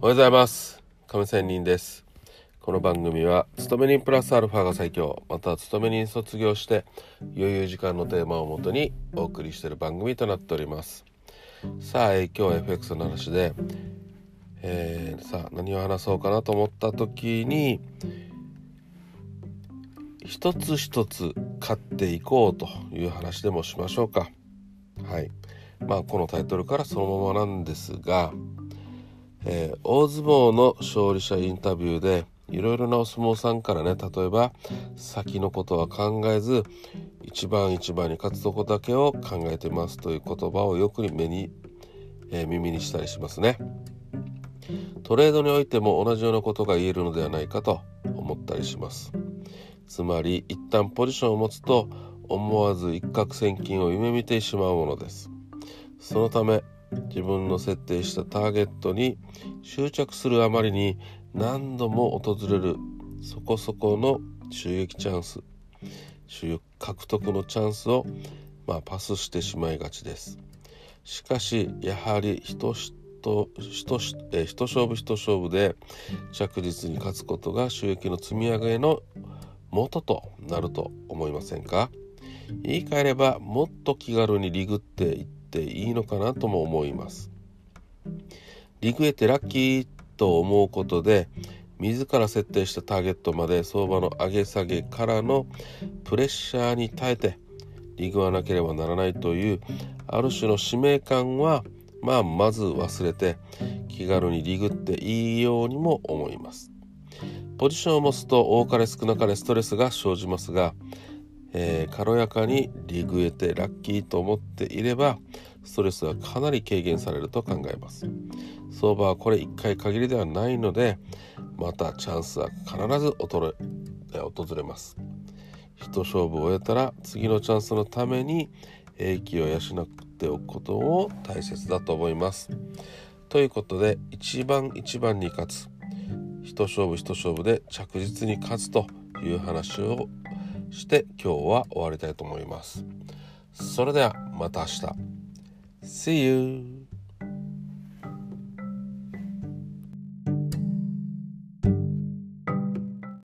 おはようございます。亀仙人です。この番組は勤め人プラスアルファが最強。また勤め人卒業して余裕時間のテーマをもとにお送りしている番組となっております。さあ、え今日は FX の話で、えーさあ何を話そうかなと思った時に一つ一つ買っていこうという話でもしましょうか。はい。まあこのタイトルからそのままなんですが、えー大相撲の勝利者インタビューでいろいろなお相撲さんからね例えば先のことは考えず一番一番に勝つとこだけを考えてますという言葉をよく目に、えー耳にしたりしますね。トレードにおいても同じようなことが言えるのではないかと思ったりします。つまり一旦ポジションを持つと思わず一攫千金を夢見てしまうものです。そのため自分の設定したターゲットに執着するあまりに何度も訪れるそこそこの収益チャンス収益獲得のチャンスを、まあ、パスしてしまいがちです。しかしやはり人人人え人勝負人勝負で着実に勝つことが収益の積み上げの元となると思いませんか？言い換えればもっと気軽にリグっていっていいのかなとも思います。リグえてラッキーと思うことで自ら設定したターゲットまで相場の上げ下げからのプレッシャーに耐えてリグわなければならないというある種の使命感はまあまず忘れて気軽にリグっていいようにも思います。ポジションを持つと多かれ少なかれストレスが生じますが、えー軽やかにリグえてラッキーと思っていればストレスはかなり軽減されると考えます。相場はこれ1回限りではないのでまたチャンスは必ず訪れえ訪れます。一勝負を終えたら次のチャンスのために英気を養っておくことを大切だと思います。ということで一番一番に勝つ。一勝負一勝負で着実に勝つという話をして今日は終わりたいと思います。それではまた明日。See you!